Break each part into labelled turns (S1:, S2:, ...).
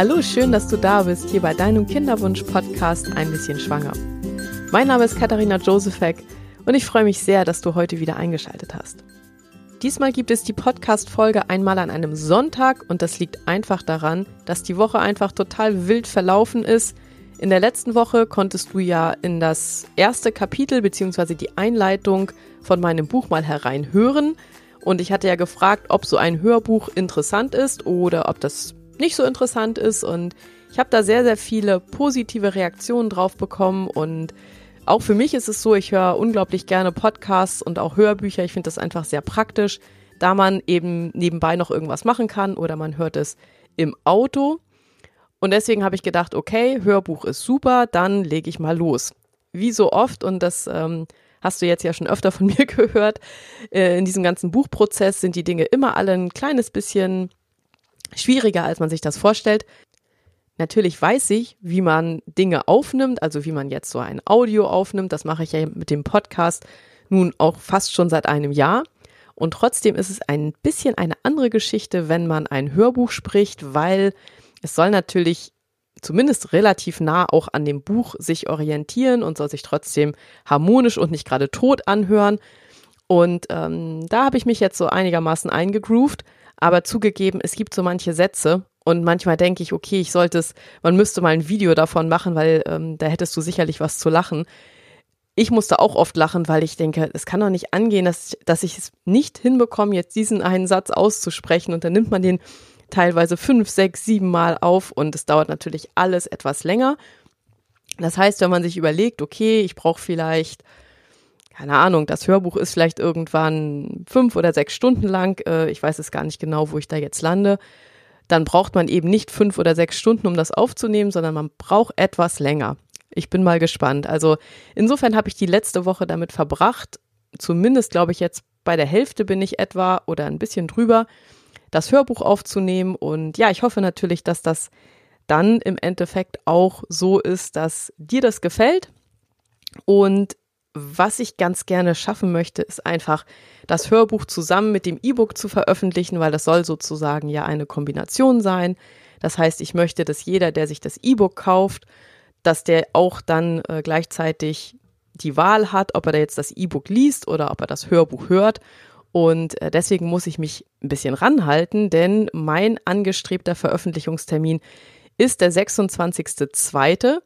S1: Hallo, schön, dass du da bist, hier bei deinem Kinderwunsch-Podcast Ein bisschen schwanger. Mein Name ist Katharina Josefek und ich freue mich sehr, dass du heute wieder eingeschaltet hast. Diesmal gibt es die Podcast-Folge einmal an einem Sonntag und das liegt einfach daran, dass die Woche einfach total wild verlaufen ist. In der letzten Woche konntest du ja in das erste Kapitel bzw. die Einleitung von meinem Buch mal hereinhören. Und ich hatte ja gefragt, ob so ein Hörbuch interessant ist oder ob das nicht so interessant ist. Und ich habe da sehr, sehr viele positive Reaktionen drauf bekommen. Und auch für mich ist es so, ich höre unglaublich gerne Podcasts und auch Hörbücher. Ich finde das einfach sehr praktisch, da man eben nebenbei noch irgendwas machen kann oder man hört es im Auto. Und deswegen habe ich gedacht, okay, Hörbuch ist super, dann lege ich mal los. Wie so oft, und das ähm, hast du jetzt ja schon öfter von mir gehört, äh, in diesem ganzen Buchprozess sind die Dinge immer alle ein kleines bisschen schwieriger, als man sich das vorstellt. Natürlich weiß ich, wie man Dinge aufnimmt, also wie man jetzt so ein Audio aufnimmt. Das mache ich ja mit dem Podcast nun auch fast schon seit einem Jahr. Und trotzdem ist es ein bisschen eine andere Geschichte, wenn man ein Hörbuch spricht, weil es soll natürlich zumindest relativ nah auch an dem Buch sich orientieren und soll sich trotzdem harmonisch und nicht gerade tot anhören. Und ähm, da habe ich mich jetzt so einigermaßen eingegroovt. Aber zugegeben, es gibt so manche Sätze und manchmal denke ich, okay, ich sollte es, man müsste mal ein Video davon machen, weil ähm, da hättest du sicherlich was zu lachen. Ich musste auch oft lachen, weil ich denke, es kann doch nicht angehen, dass, dass ich es nicht hinbekomme, jetzt diesen einen Satz auszusprechen. Und dann nimmt man den teilweise fünf, sechs, sieben Mal auf und es dauert natürlich alles etwas länger. Das heißt, wenn man sich überlegt, okay, ich brauche vielleicht keine Ahnung, das Hörbuch ist vielleicht irgendwann fünf oder sechs Stunden lang. Äh, ich weiß es gar nicht genau, wo ich da jetzt lande. Dann braucht man eben nicht fünf oder sechs Stunden, um das aufzunehmen, sondern man braucht etwas länger. Ich bin mal gespannt. Also insofern habe ich die letzte Woche damit verbracht, zumindest glaube ich jetzt bei der Hälfte bin ich etwa oder ein bisschen drüber, das Hörbuch aufzunehmen. Und ja, ich hoffe natürlich, dass das dann im Endeffekt auch so ist, dass dir das gefällt. Und was ich ganz gerne schaffen möchte, ist einfach das Hörbuch zusammen mit dem E-Book zu veröffentlichen, weil das soll sozusagen ja eine Kombination sein. Das heißt, ich möchte, dass jeder, der sich das E-Book kauft, dass der auch dann äh, gleichzeitig die Wahl hat, ob er da jetzt das E-Book liest oder ob er das Hörbuch hört. Und äh, deswegen muss ich mich ein bisschen ranhalten, denn mein angestrebter Veröffentlichungstermin ist der 26.02.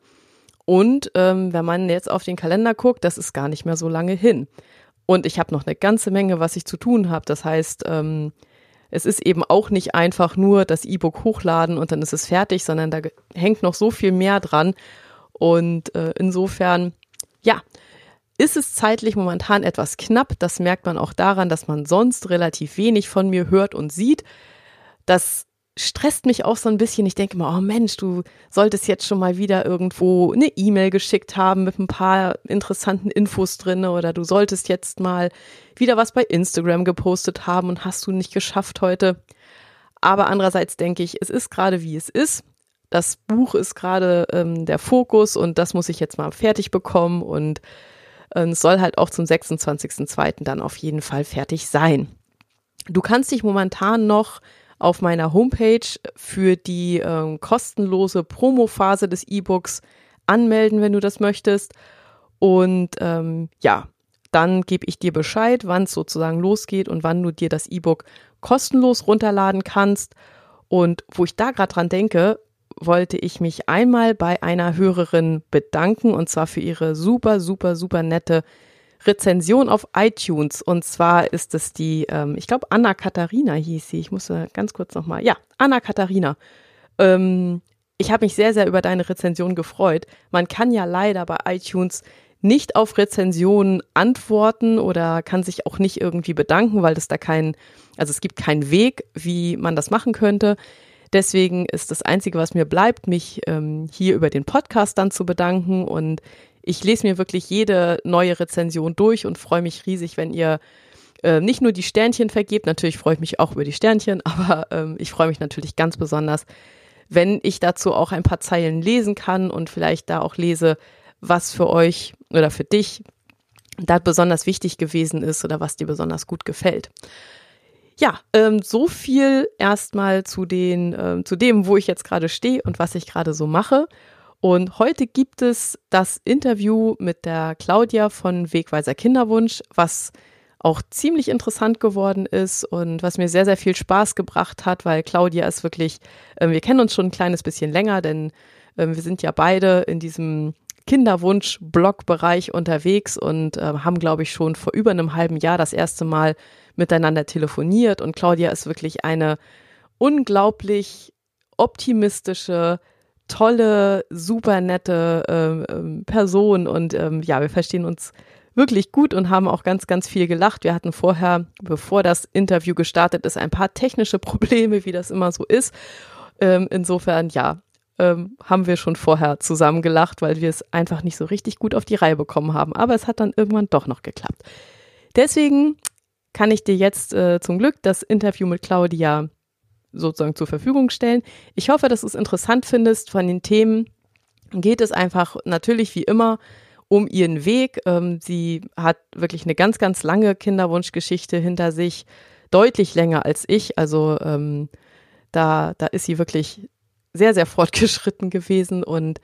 S1: Und ähm, wenn man jetzt auf den Kalender guckt, das ist gar nicht mehr so lange hin. Und ich habe noch eine ganze Menge, was ich zu tun habe. Das heißt, ähm, es ist eben auch nicht einfach nur das E-Book hochladen und dann ist es fertig, sondern da hängt noch so viel mehr dran. Und äh, insofern, ja, ist es zeitlich momentan etwas knapp. Das merkt man auch daran, dass man sonst relativ wenig von mir hört und sieht. Das stresst mich auch so ein bisschen. Ich denke mal, oh Mensch, du solltest jetzt schon mal wieder irgendwo eine E-Mail geschickt haben mit ein paar interessanten Infos drinne oder du solltest jetzt mal wieder was bei Instagram gepostet haben und hast du nicht geschafft heute. Aber andererseits denke ich, es ist gerade wie es ist. Das Buch ist gerade ähm, der Fokus und das muss ich jetzt mal fertig bekommen und äh, es soll halt auch zum 26.02. dann auf jeden Fall fertig sein. Du kannst dich momentan noch auf meiner Homepage für die äh, kostenlose Promo-Phase des E-Books anmelden, wenn du das möchtest. Und ähm, ja, dann gebe ich dir Bescheid, wann es sozusagen losgeht und wann du dir das E-Book kostenlos runterladen kannst. Und wo ich da gerade dran denke, wollte ich mich einmal bei einer Hörerin bedanken und zwar für ihre super, super, super nette Rezension auf iTunes. Und zwar ist es die, ähm, ich glaube, Anna Katharina hieß sie. Ich musste ganz kurz nochmal. Ja, Anna Katharina. Ähm, ich habe mich sehr, sehr über deine Rezension gefreut. Man kann ja leider bei iTunes nicht auf Rezensionen antworten oder kann sich auch nicht irgendwie bedanken, weil es da kein, also es gibt keinen Weg, wie man das machen könnte. Deswegen ist das Einzige, was mir bleibt, mich ähm, hier über den Podcast dann zu bedanken und ich lese mir wirklich jede neue Rezension durch und freue mich riesig, wenn ihr äh, nicht nur die Sternchen vergebt, natürlich freue ich mich auch über die Sternchen, aber ähm, ich freue mich natürlich ganz besonders, wenn ich dazu auch ein paar Zeilen lesen kann und vielleicht da auch lese, was für euch oder für dich da besonders wichtig gewesen ist oder was dir besonders gut gefällt. Ja, ähm, so viel erstmal zu den, ähm, zu dem, wo ich jetzt gerade stehe und was ich gerade so mache. Und heute gibt es das Interview mit der Claudia von Wegweiser Kinderwunsch, was auch ziemlich interessant geworden ist und was mir sehr, sehr viel Spaß gebracht hat, weil Claudia ist wirklich, äh, wir kennen uns schon ein kleines bisschen länger, denn äh, wir sind ja beide in diesem Kinderwunsch-Blog-Bereich unterwegs und äh, haben, glaube ich, schon vor über einem halben Jahr das erste Mal miteinander telefoniert. Und Claudia ist wirklich eine unglaublich optimistische, tolle, super nette äh, Person. Und ähm, ja, wir verstehen uns wirklich gut und haben auch ganz, ganz viel gelacht. Wir hatten vorher, bevor das Interview gestartet ist, ein paar technische Probleme, wie das immer so ist. Ähm, insofern, ja, ähm, haben wir schon vorher zusammen gelacht, weil wir es einfach nicht so richtig gut auf die Reihe bekommen haben. Aber es hat dann irgendwann doch noch geklappt. Deswegen kann ich dir jetzt äh, zum Glück das Interview mit Claudia sozusagen zur Verfügung stellen. Ich hoffe, dass du es interessant findest. Von den Themen geht es einfach natürlich wie immer um ihren Weg. Ähm, sie hat wirklich eine ganz, ganz lange Kinderwunschgeschichte hinter sich, deutlich länger als ich. Also ähm, da, da ist sie wirklich sehr, sehr fortgeschritten gewesen und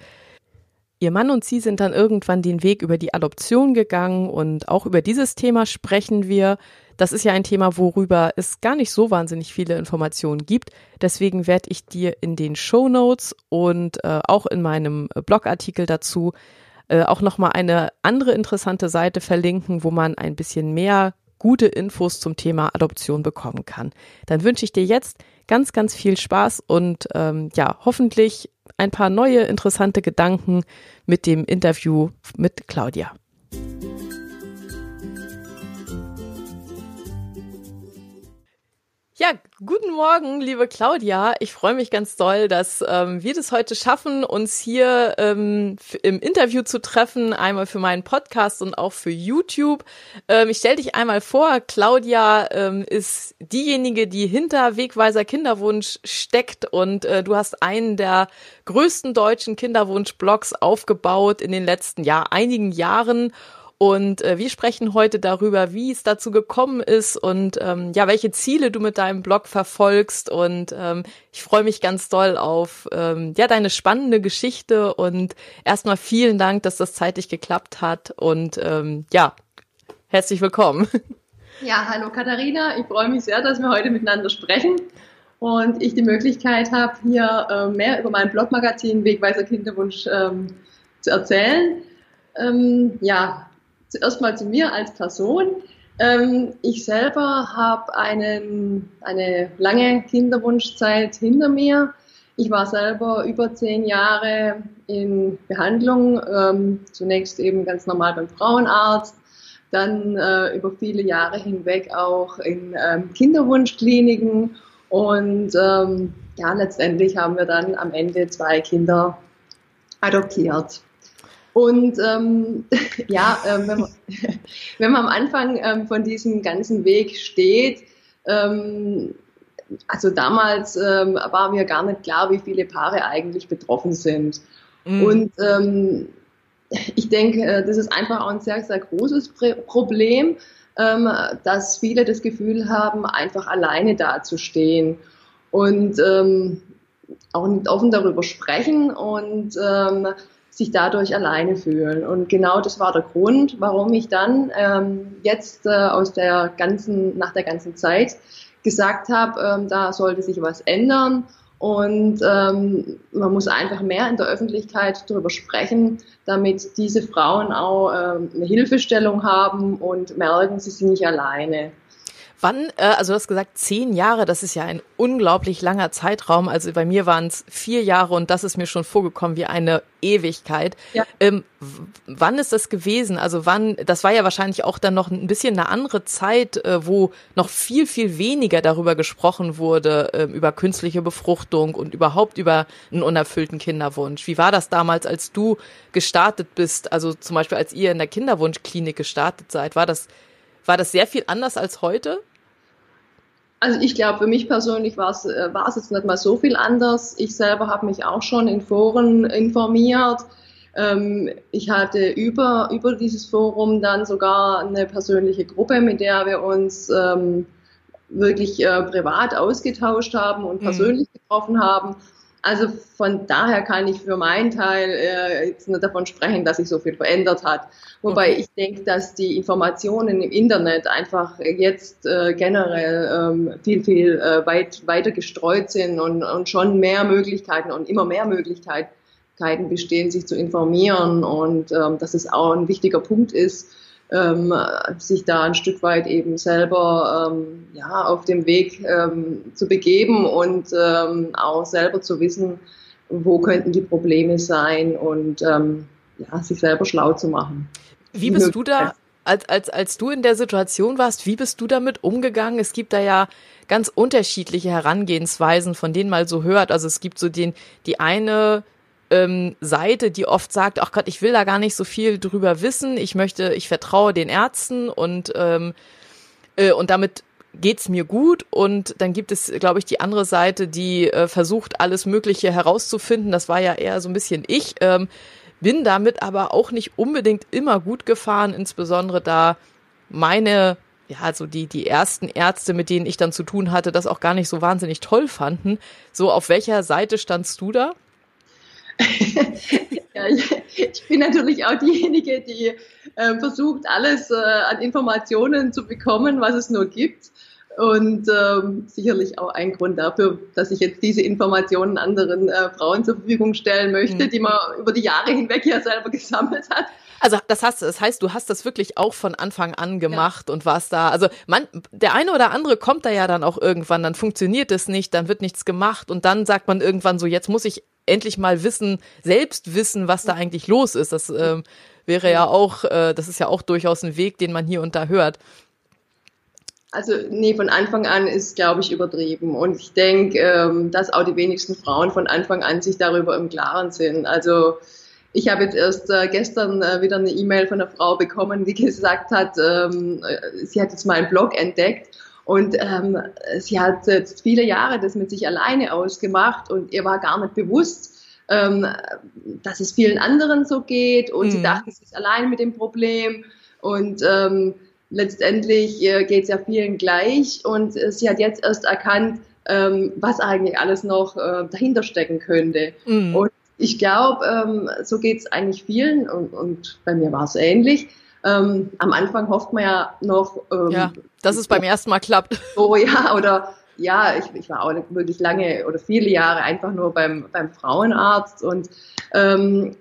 S1: Ihr Mann und sie sind dann irgendwann den Weg über die Adoption gegangen und auch über dieses Thema sprechen wir. Das ist ja ein Thema, worüber es gar nicht so wahnsinnig viele Informationen gibt. Deswegen werde ich dir in den Show Notes und äh, auch in meinem Blogartikel dazu äh, auch nochmal eine andere interessante Seite verlinken, wo man ein bisschen mehr gute Infos zum Thema Adoption bekommen kann. Dann wünsche ich dir jetzt ganz, ganz viel Spaß und ähm, ja, hoffentlich ein paar neue interessante Gedanken mit dem Interview mit Claudia. Ja, guten Morgen, liebe Claudia. Ich freue mich ganz doll, dass ähm, wir das heute schaffen, uns hier ähm, im Interview zu treffen, einmal für meinen Podcast und auch für YouTube. Ähm, ich stelle dich einmal vor, Claudia ähm, ist diejenige, die hinter Wegweiser Kinderwunsch steckt und äh, du hast einen der größten deutschen Kinderwunsch-Blogs aufgebaut in den letzten Jahr, einigen Jahren und äh, wir sprechen heute darüber, wie es dazu gekommen ist und ähm, ja, welche Ziele du mit deinem Blog verfolgst. Und ähm, ich freue mich ganz doll auf ähm, ja deine spannende Geschichte. Und erstmal vielen Dank, dass das zeitlich geklappt hat. Und ähm, ja, herzlich willkommen.
S2: Ja, hallo Katharina. Ich freue mich sehr, dass wir heute miteinander sprechen und ich die Möglichkeit habe, hier äh, mehr über mein Blogmagazin Wegweiser Kinderwunsch ähm, zu erzählen. Ähm, ja, zuerst mal zu mir als Person. Ähm, ich selber habe eine lange Kinderwunschzeit hinter mir. Ich war selber über zehn Jahre in Behandlung, ähm, zunächst eben ganz normal beim Frauenarzt, dann äh, über viele Jahre hinweg auch in ähm, Kinderwunschkliniken und ja, letztendlich haben wir dann am Ende zwei Kinder adoptiert. Und ähm, ja, ähm, wenn, man, wenn man am Anfang ähm, von diesem ganzen Weg steht, ähm, also damals ähm, war mir gar nicht klar, wie viele Paare eigentlich betroffen sind. Mhm. Und ähm, ich denke, äh, das ist einfach auch ein sehr, sehr großes Problem, ähm, dass viele das Gefühl haben, einfach alleine dazustehen und ähm, auch nicht offen darüber sprechen und ähm, sich dadurch alleine fühlen. Und genau das war der Grund, warum ich dann ähm, jetzt äh, aus der ganzen, nach der ganzen Zeit gesagt habe, ähm, da sollte sich was ändern und ähm, man muss einfach mehr in der Öffentlichkeit darüber sprechen, damit diese Frauen auch ähm, eine Hilfestellung haben und merken, sie sind nicht alleine.
S1: Wann, äh, also du hast gesagt, zehn Jahre, das ist ja ein unglaublich langer Zeitraum. Also bei mir waren es vier Jahre und das ist mir schon vorgekommen wie eine Ewigkeit. Ja. Ähm, wann ist das gewesen? Also wann, das war ja wahrscheinlich auch dann noch ein bisschen eine andere Zeit, äh, wo noch viel, viel weniger darüber gesprochen wurde, äh, über künstliche Befruchtung und überhaupt über einen unerfüllten Kinderwunsch. Wie war das damals, als du gestartet bist? Also zum Beispiel, als ihr in der Kinderwunschklinik gestartet seid, war das, war das sehr viel anders als heute?
S2: Also ich glaube, für mich persönlich war es äh, war es jetzt nicht mal so viel anders. Ich selber habe mich auch schon in Foren informiert. Ähm, ich hatte über, über dieses Forum dann sogar eine persönliche Gruppe, mit der wir uns ähm, wirklich äh, privat ausgetauscht haben und mhm. persönlich mhm. getroffen haben. Also von daher kann ich für meinen Teil äh, jetzt nicht davon sprechen, dass sich so viel verändert hat. Wobei okay. ich denke, dass die Informationen im Internet einfach jetzt äh, generell ähm, viel, viel äh, weit weiter gestreut sind und, und schon mehr Möglichkeiten und immer mehr Möglichkeiten bestehen, sich zu informieren und ähm, dass es auch ein wichtiger Punkt ist, ähm, sich da ein Stück weit eben selber ähm, ja, auf dem Weg ähm, zu begeben und ähm, auch selber zu wissen, wo könnten die Probleme sein und ähm, ja, sich selber schlau zu machen.
S1: Wie bist du da, als, als, als du in der Situation warst, wie bist du damit umgegangen? Es gibt da ja ganz unterschiedliche Herangehensweisen, von denen man so hört. Also es gibt so den, die eine ähm, Seite, die oft sagt, ach Gott, ich will da gar nicht so viel drüber wissen, ich möchte, ich vertraue den Ärzten und, ähm, äh, und damit geht's mir gut und dann gibt es, glaube ich, die andere Seite, die äh, versucht, alles Mögliche herauszufinden. Das war ja eher so ein bisschen ich, ähm, bin damit aber auch nicht unbedingt immer gut gefahren, insbesondere da meine ja, also die, die ersten Ärzte, mit denen ich dann zu tun hatte, das auch gar nicht so wahnsinnig toll fanden. So, auf welcher Seite standst du da?
S2: ja, ich, bin natürlich auch diejenige, die äh, versucht, alles äh, an Informationen zu bekommen, was es nur gibt. Und ähm, sicherlich auch ein Grund dafür, dass ich jetzt diese Informationen anderen äh, Frauen zur Verfügung stellen möchte, mhm. die man über die Jahre hinweg ja selber gesammelt hat.
S1: Also das heißt, das heißt, du hast das wirklich auch von Anfang an gemacht ja. und warst da. Also man, der eine oder andere kommt da ja dann auch irgendwann, dann funktioniert es nicht, dann wird nichts gemacht und dann sagt man irgendwann so, jetzt muss ich endlich mal wissen, selbst wissen, was da eigentlich los ist. Das ähm, wäre ja auch, äh, das ist ja auch durchaus ein Weg, den man hier und da hört.
S2: Also nee, von Anfang an ist, glaube ich, übertrieben. Und ich denke, ähm, dass auch die wenigsten Frauen von Anfang an sich darüber im Klaren sind. Also ich habe jetzt erst äh, gestern äh, wieder eine E-Mail von einer Frau bekommen, die gesagt hat, ähm, äh, sie hat jetzt mal einen Blog entdeckt und ähm, sie hat jetzt viele Jahre das mit sich alleine ausgemacht und ihr war gar nicht bewusst, ähm, dass es vielen anderen so geht und mhm. sie dachte, sie ist allein mit dem Problem und ähm, letztendlich äh, geht es ja vielen gleich und äh, sie hat jetzt erst erkannt, ähm, was eigentlich alles noch äh, dahinter stecken könnte. Mhm. Und ich glaube, ähm, so geht es eigentlich vielen und, und bei mir war es ähnlich. Ähm, am Anfang hofft man ja noch,
S1: ähm, ja, dass es beim ersten Mal klappt.
S2: Oh ja, oder ja, ich, ich war auch wirklich lange oder viele Jahre einfach nur beim, beim Frauenarzt und ähm,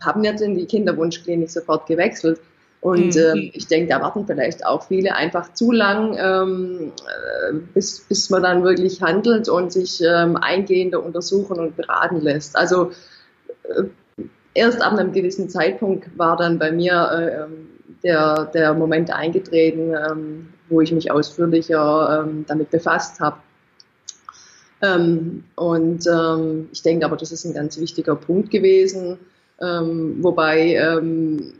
S2: haben jetzt in die Kinderwunschklinik sofort gewechselt. Und mhm. ähm, ich denke, da warten vielleicht auch viele einfach zu lang, ähm, äh, bis, bis man dann wirklich handelt und sich ähm, eingehender untersuchen und beraten lässt. Also äh, erst ab einem gewissen Zeitpunkt war dann bei mir äh, ähm, der, der Moment eingetreten, ähm, wo ich mich ausführlicher ähm, damit befasst habe. Ähm, und ähm, ich denke aber, das ist ein ganz wichtiger Punkt gewesen, ähm, wobei ähm,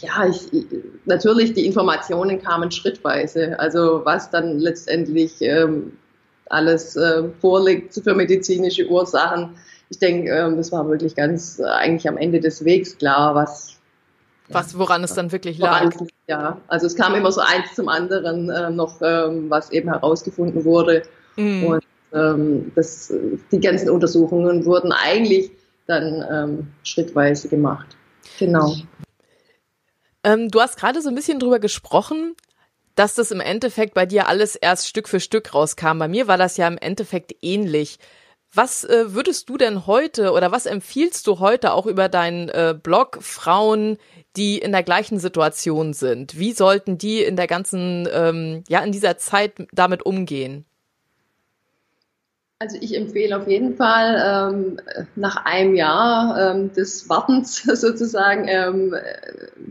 S2: ja, ich, natürlich die Informationen kamen schrittweise. Also was dann letztendlich ähm, alles äh, vorliegt für medizinische Ursachen. Ich denke, ähm, das war wirklich ganz äh, eigentlich am Ende des Wegs klar, was
S1: was, woran es dann wirklich lag.
S2: ja, also es kam immer so eins zum anderen äh, noch, ähm, was eben herausgefunden wurde. Mhm. Und ähm, das, die ganzen Untersuchungen wurden eigentlich dann ähm, schrittweise gemacht. Genau.
S1: Ähm, du hast gerade so ein bisschen drüber gesprochen, dass das im Endeffekt bei dir alles erst Stück für Stück rauskam. Bei mir war das ja im Endeffekt ähnlich. Was äh, würdest du denn heute oder was empfiehlst du heute auch über deinen äh, Blog Frauen, die in der gleichen Situation sind? Wie sollten die in der ganzen, ähm, ja, in dieser Zeit damit umgehen?
S2: Also ich empfehle auf jeden Fall ähm, nach einem Jahr ähm, des Wartens sozusagen ähm,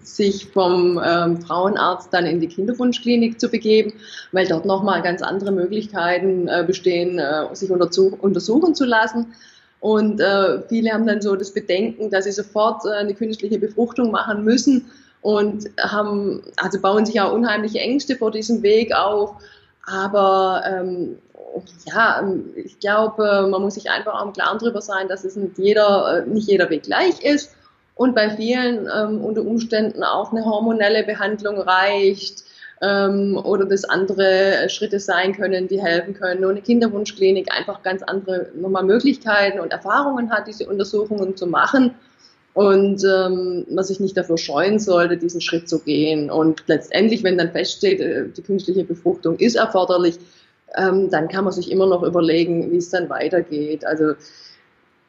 S2: sich vom ähm, Frauenarzt dann in die Kinderwunschklinik zu begeben, weil dort nochmal ganz andere Möglichkeiten äh, bestehen, äh, sich untersuchen zu lassen. Und äh, viele haben dann so das Bedenken, dass sie sofort äh, eine künstliche Befruchtung machen müssen und haben, also bauen sich auch unheimliche Ängste vor diesem Weg auf. Aber ähm, ja, ähm, ich glaube, man muss sich einfach im Klaren darüber sein, dass es nicht jeder, äh, nicht jeder Weg gleich ist und bei vielen ähm, unter Umständen auch eine hormonelle Behandlung reicht ähm, oder das andere Schritte sein können, die helfen können. Und eine Kinderwunschklinik einfach ganz andere nochmal Möglichkeiten und Erfahrungen hat, diese Untersuchungen zu machen und ähm, man sich nicht dafür scheuen sollte, diesen Schritt zu gehen. Und letztendlich, wenn dann feststeht, äh, die künstliche Befruchtung ist erforderlich, ähm, dann kann man sich immer noch überlegen, wie es dann weitergeht. Also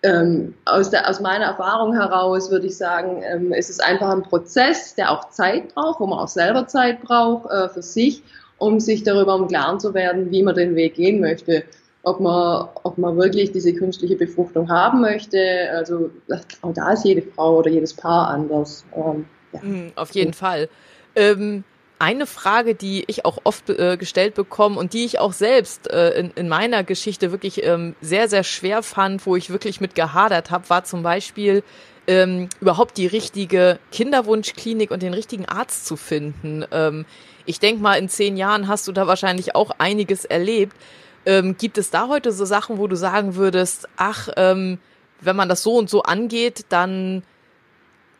S2: ähm, aus, der, aus meiner Erfahrung heraus würde ich sagen, ähm, es ist einfach ein Prozess, der auch Zeit braucht, wo man auch selber Zeit braucht äh, für sich, um sich darüber im Klaren zu werden, wie man den Weg gehen möchte. Ob man, ob man wirklich diese künstliche Befruchtung haben möchte. Also auch da ist jede Frau oder jedes Paar anders. Ähm,
S1: ja. Hm, auf jeden Fall. Ähm, eine Frage, die ich auch oft äh, gestellt bekomme und die ich auch selbst äh, in, in meiner Geschichte wirklich ähm, sehr, sehr schwer fand, wo ich wirklich mit gehadert habe, war zum Beispiel ähm, überhaupt die richtige Kinderwunschklinik und den richtigen Arzt zu finden. Ähm, ich denke mal, in zehn Jahren hast du da wahrscheinlich auch einiges erlebt. Ähm, gibt es da heute so Sachen, wo du sagen würdest, ach, ähm, wenn man das so und so angeht, dann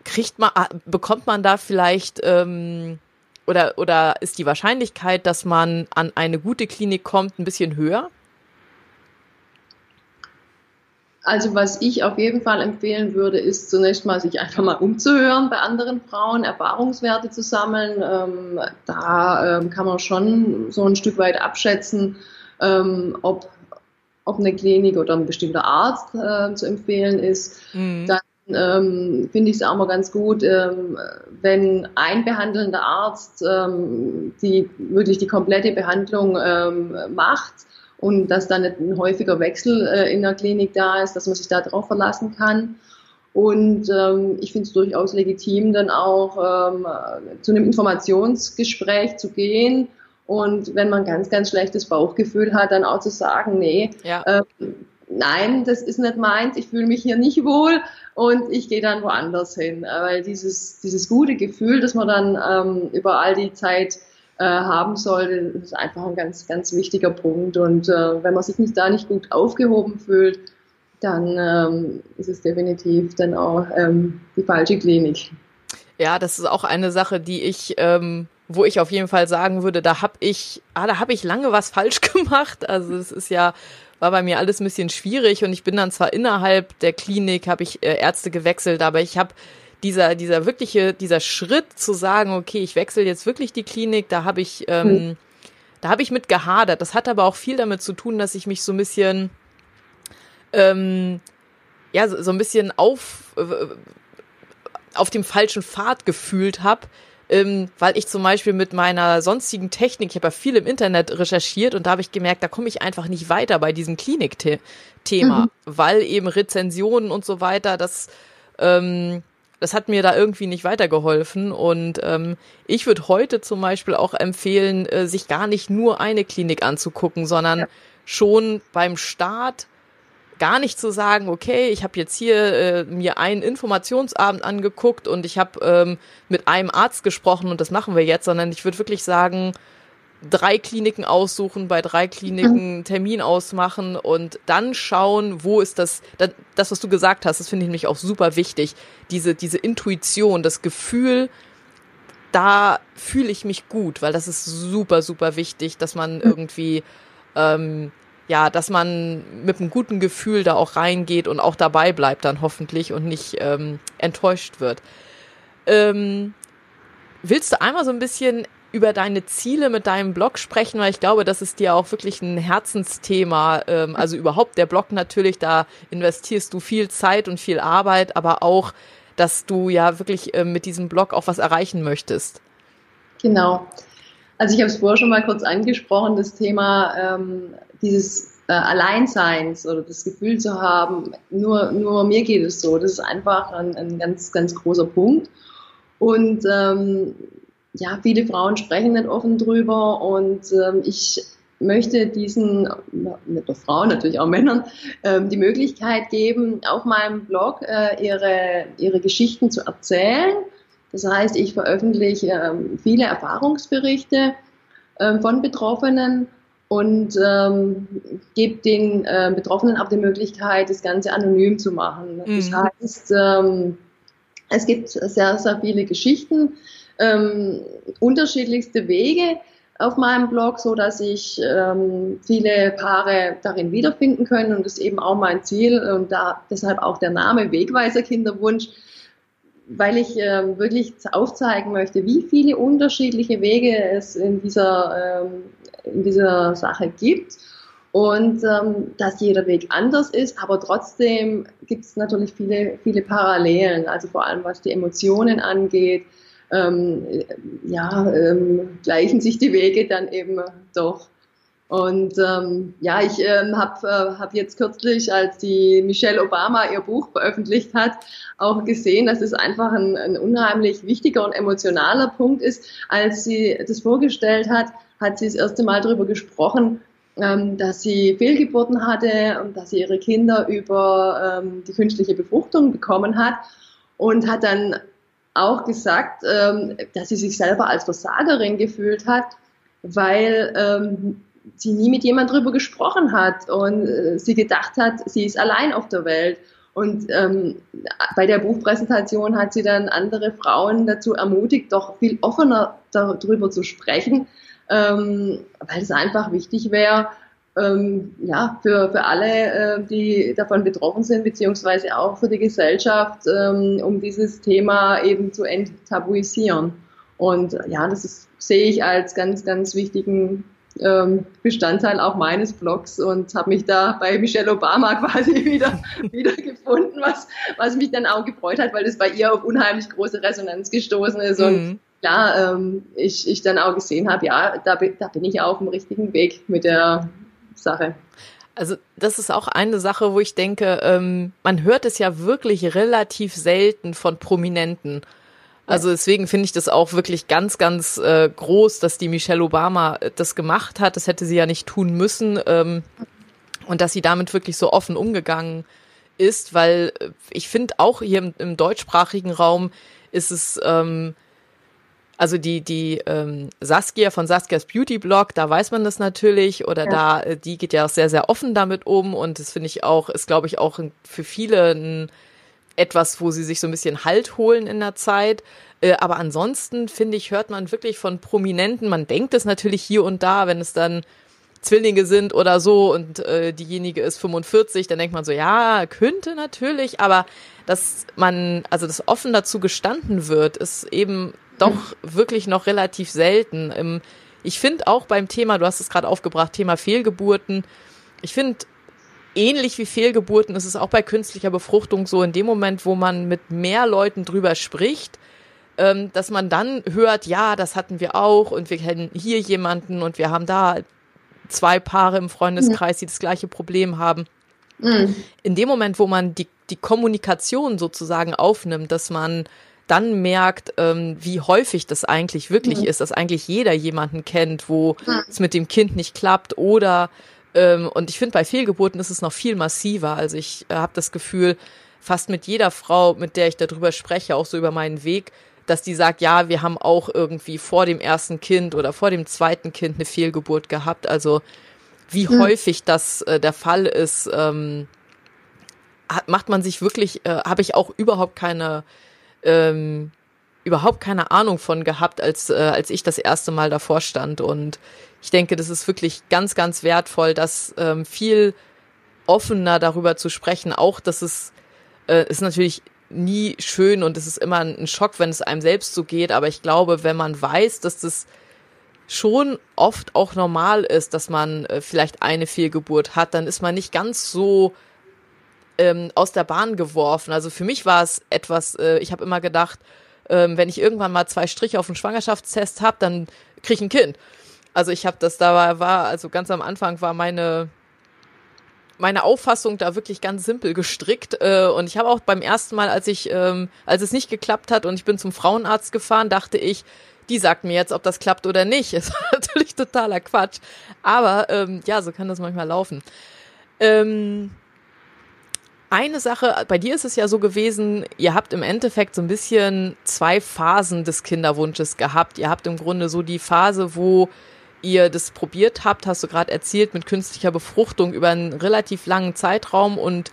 S1: kriegt man, ah, bekommt man da vielleicht ähm, oder, oder ist die Wahrscheinlichkeit, dass man an eine gute Klinik kommt, ein bisschen höher?
S2: Also was ich auf jeden Fall empfehlen würde, ist zunächst mal sich einfach mal umzuhören bei anderen Frauen, Erfahrungswerte zu sammeln. Ähm, da ähm, kann man schon so ein Stück weit abschätzen, ähm, ob, ob eine Klinik oder ein bestimmter Arzt äh, zu empfehlen ist. Mhm. Dann ähm, finde ich es auch mal ganz gut, ähm, wenn ein behandelnder Arzt ähm, die wirklich die komplette Behandlung ähm, macht und dass dann ein häufiger Wechsel äh, in der Klinik da ist, dass man sich darauf verlassen kann. Und ähm, ich finde es durchaus legitim, dann auch ähm, zu einem Informationsgespräch zu gehen. Und wenn man ganz, ganz schlechtes Bauchgefühl hat, dann auch zu sagen, nee, ja. ähm, nein, das ist nicht meins, ich fühle mich hier nicht wohl und ich gehe dann woanders hin. Weil dieses, dieses gute Gefühl, das man dann ähm, über all die Zeit äh, haben sollte, ist einfach ein ganz, ganz wichtiger Punkt. Und äh, wenn man sich nicht da nicht gut aufgehoben fühlt, dann ähm, ist es definitiv dann auch ähm, die falsche Klinik.
S1: Ja, das ist auch eine Sache, die ich, ähm, wo ich auf jeden Fall sagen würde, da habe ich, ah, da habe ich lange was falsch gemacht. Also es ist ja war bei mir alles ein bisschen schwierig und ich bin dann zwar innerhalb der Klinik, habe ich äh, Ärzte gewechselt, aber ich habe dieser, dieser wirkliche, dieser Schritt zu sagen, okay, ich wechsle jetzt wirklich die Klinik, da habe ich, ähm, hm. da habe ich mit gehadert. Das hat aber auch viel damit zu tun, dass ich mich so ein bisschen, ähm, ja, so, so ein bisschen auf, äh, auf dem falschen Pfad gefühlt habe, ähm, weil ich zum Beispiel mit meiner sonstigen Technik, ich habe ja viel im Internet recherchiert und da habe ich gemerkt, da komme ich einfach nicht weiter bei diesem Klinik-Thema, mhm. weil eben Rezensionen und so weiter, das ähm, das hat mir da irgendwie nicht weitergeholfen. Und ähm, ich würde heute zum Beispiel auch empfehlen, äh, sich gar nicht nur eine Klinik anzugucken, sondern ja. schon beim Start gar nicht zu sagen, okay, ich habe jetzt hier äh, mir einen Informationsabend angeguckt und ich habe ähm, mit einem Arzt gesprochen und das machen wir jetzt, sondern ich würde wirklich sagen, drei Kliniken aussuchen, bei drei Kliniken mhm. Termin ausmachen und dann schauen, wo ist das, das, was du gesagt hast, das finde ich nämlich auch super wichtig, diese, diese Intuition, das Gefühl, da fühle ich mich gut, weil das ist super, super wichtig, dass man mhm. irgendwie, ähm, ja, dass man mit einem guten Gefühl da auch reingeht und auch dabei bleibt dann hoffentlich und nicht ähm, enttäuscht wird. Ähm, willst du einmal so ein bisschen über deine Ziele mit deinem Blog sprechen, weil ich glaube, das ist dir auch wirklich ein Herzensthema. Ähm, also überhaupt der Blog natürlich, da investierst du viel Zeit und viel Arbeit, aber auch, dass du ja wirklich äh, mit diesem Blog auch was erreichen möchtest.
S2: Genau. Also ich habe es vorher schon mal kurz angesprochen, das Thema ähm, dieses äh, Alleinseins oder das Gefühl zu haben, nur, nur mir geht es so. Das ist einfach ein, ein ganz, ganz großer Punkt. Und ähm, ja, viele Frauen sprechen nicht offen drüber und ähm, ich möchte diesen, nicht nur Frauen, natürlich auch Männern, ähm, die Möglichkeit geben, auf meinem Blog äh, ihre, ihre Geschichten zu erzählen. Das heißt, ich veröffentliche ähm, viele Erfahrungsberichte ähm, von Betroffenen und ähm, gebe den äh, Betroffenen auch die Möglichkeit, das Ganze anonym zu machen. Mhm. Das heißt, ähm, es gibt sehr, sehr viele Geschichten, ähm, unterschiedlichste Wege auf meinem Blog, so dass sich ähm, viele Paare darin wiederfinden können und das ist eben auch mein Ziel und da deshalb auch der Name Wegweiser Kinderwunsch, weil ich ähm, wirklich aufzeigen möchte, wie viele unterschiedliche Wege es in dieser ähm, in dieser Sache gibt und ähm, dass jeder Weg anders ist, aber trotzdem gibt es natürlich viele viele Parallelen, also vor allem was die Emotionen angeht ähm, ja, ähm, gleichen sich die Wege dann eben doch. Und ähm, ja, ich ähm, habe äh, hab jetzt kürzlich, als die Michelle Obama ihr Buch veröffentlicht hat, auch gesehen, dass es einfach ein, ein unheimlich wichtiger und emotionaler Punkt ist. Als sie das vorgestellt hat, hat sie das erste Mal darüber gesprochen, ähm, dass sie Fehlgeburten hatte und dass sie ihre Kinder über ähm, die künstliche Befruchtung bekommen hat und hat dann auch gesagt, ähm, dass sie sich selber als Versagerin gefühlt hat, weil ähm, sie nie mit jemand drüber gesprochen hat und äh, sie gedacht hat, sie ist allein auf der Welt. Und ähm, bei der Buchpräsentation hat sie dann andere Frauen dazu ermutigt, doch viel offener darüber zu sprechen, ähm, weil es einfach wichtig wäre, ähm, ja, für, für alle, äh, die davon betroffen sind, beziehungsweise auch für die Gesellschaft, ähm, um dieses Thema eben zu enttabuisieren. Und ja, das ist, sehe ich als ganz, ganz wichtigen ähm, Bestandteil auch meines Blogs und habe mich da bei Michelle Obama quasi wieder, wieder gefunden, was, was mich dann auch gefreut hat, weil das bei ihr auf unheimlich große Resonanz gestoßen ist. Und mhm. klar, ähm, ich, ich dann auch gesehen habe, ja, da, da bin ich auf dem richtigen Weg mit der, Sache.
S1: Also das ist auch eine Sache, wo ich denke, ähm, man hört es ja wirklich relativ selten von Prominenten. Also deswegen finde ich das auch wirklich ganz, ganz äh, groß, dass die Michelle Obama äh, das gemacht hat. Das hätte sie ja nicht tun müssen. Ähm, und dass sie damit wirklich so offen umgegangen ist, weil äh, ich finde auch hier im, im deutschsprachigen Raum ist es ähm, also die, die ähm, Saskia von Saskias Beauty Blog, da weiß man das natürlich, oder ja. da, äh, die geht ja auch sehr, sehr offen damit um und das finde ich auch, ist glaube ich auch für viele ein, etwas, wo sie sich so ein bisschen Halt holen in der Zeit. Äh, aber ansonsten, finde ich, hört man wirklich von Prominenten, man denkt es natürlich hier und da, wenn es dann Zwillinge sind oder so und äh, diejenige ist 45, dann denkt man so, ja, könnte natürlich, aber dass man, also das offen dazu gestanden wird, ist eben doch wirklich noch relativ selten. Ich finde auch beim Thema, du hast es gerade aufgebracht, Thema Fehlgeburten, ich finde, ähnlich wie Fehlgeburten ist es auch bei künstlicher Befruchtung so, in dem Moment, wo man mit mehr Leuten drüber spricht, ähm, dass man dann hört, ja, das hatten wir auch und wir kennen hier jemanden und wir haben da zwei Paare im Freundeskreis, die das gleiche Problem haben. Mhm. In dem Moment, wo man die, die Kommunikation sozusagen aufnimmt, dass man dann merkt, ähm, wie häufig das eigentlich wirklich mhm. ist, dass eigentlich jeder jemanden kennt, wo mhm. es mit dem Kind nicht klappt oder ähm, und ich finde, bei Fehlgeburten ist es noch viel massiver. Also ich äh, habe das Gefühl, fast mit jeder Frau, mit der ich darüber spreche, auch so über meinen Weg, dass die sagt, ja, wir haben auch irgendwie vor dem ersten Kind oder vor dem zweiten Kind eine Fehlgeburt gehabt. Also wie mhm. häufig das äh, der Fall ist, ähm, hat, macht man sich wirklich, äh, habe ich auch überhaupt keine ähm, überhaupt keine Ahnung von gehabt, als, äh, als ich das erste Mal davor stand. Und ich denke, das ist wirklich ganz, ganz wertvoll, das ähm, viel offener darüber zu sprechen. Auch, dass es äh, ist natürlich nie schön und es ist immer ein Schock, wenn es einem selbst so geht. Aber ich glaube, wenn man weiß, dass das schon oft auch normal ist, dass man äh, vielleicht eine Fehlgeburt hat, dann ist man nicht ganz so ähm, aus der Bahn geworfen. Also für mich war es etwas, äh, ich habe immer gedacht, ähm, wenn ich irgendwann mal zwei Striche auf dem Schwangerschaftstest habe, dann kriege ich ein Kind. Also ich habe das da war, also ganz am Anfang war meine meine Auffassung da wirklich ganz simpel gestrickt äh, und ich habe auch beim ersten Mal, als ich ähm, als es nicht geklappt hat und ich bin zum Frauenarzt gefahren, dachte ich, die sagt mir jetzt, ob das klappt oder nicht. War natürlich totaler Quatsch, aber ähm, ja, so kann das manchmal laufen. Ähm, eine Sache, bei dir ist es ja so gewesen, ihr habt im Endeffekt so ein bisschen zwei Phasen des Kinderwunsches gehabt. Ihr habt im Grunde so die Phase, wo ihr das probiert habt, hast du gerade erzählt, mit künstlicher Befruchtung über einen relativ langen Zeitraum und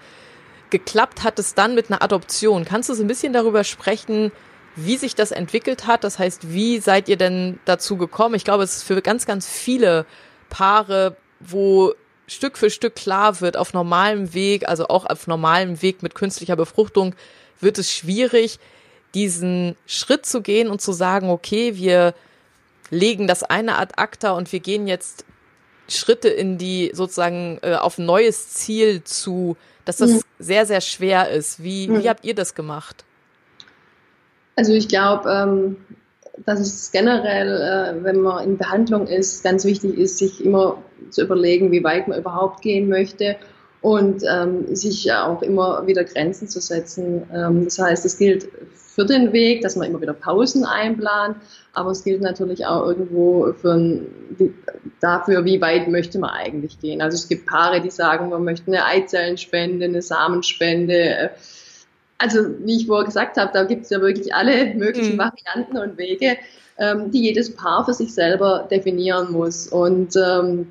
S1: geklappt hat es dann mit einer Adoption. Kannst du so ein bisschen darüber sprechen, wie sich das entwickelt hat. Das heißt, wie seid ihr denn dazu gekommen? Ich glaube, es ist für ganz, ganz viele Paare, wo Stück für Stück klar wird, auf normalem Weg, also auch auf normalem Weg mit künstlicher Befruchtung, wird es schwierig, diesen Schritt zu gehen und zu sagen, okay, wir legen das eine ad acta und wir gehen jetzt Schritte in die sozusagen äh, auf ein neues Ziel zu, dass das mhm. sehr, sehr schwer ist. Wie, mhm. wie habt ihr das gemacht?
S2: Also ich glaube, ähm, dass es generell, äh, wenn man in Behandlung ist, ganz wichtig ist, sich immer zu überlegen, wie weit man überhaupt gehen möchte und ähm, sich auch immer wieder Grenzen zu setzen. Ähm, das heißt, es gilt für den Weg, dass man immer wieder Pausen einplant, aber es gilt natürlich auch irgendwo für, dafür, wie weit möchte man eigentlich gehen. Also es gibt Paare, die sagen, man möchte eine Eizellenspende, eine Samenspende. Also wie ich vorher gesagt habe, da gibt es ja wirklich alle möglichen mhm. Varianten und Wege, ähm, die jedes Paar für sich selber definieren muss. Und ähm,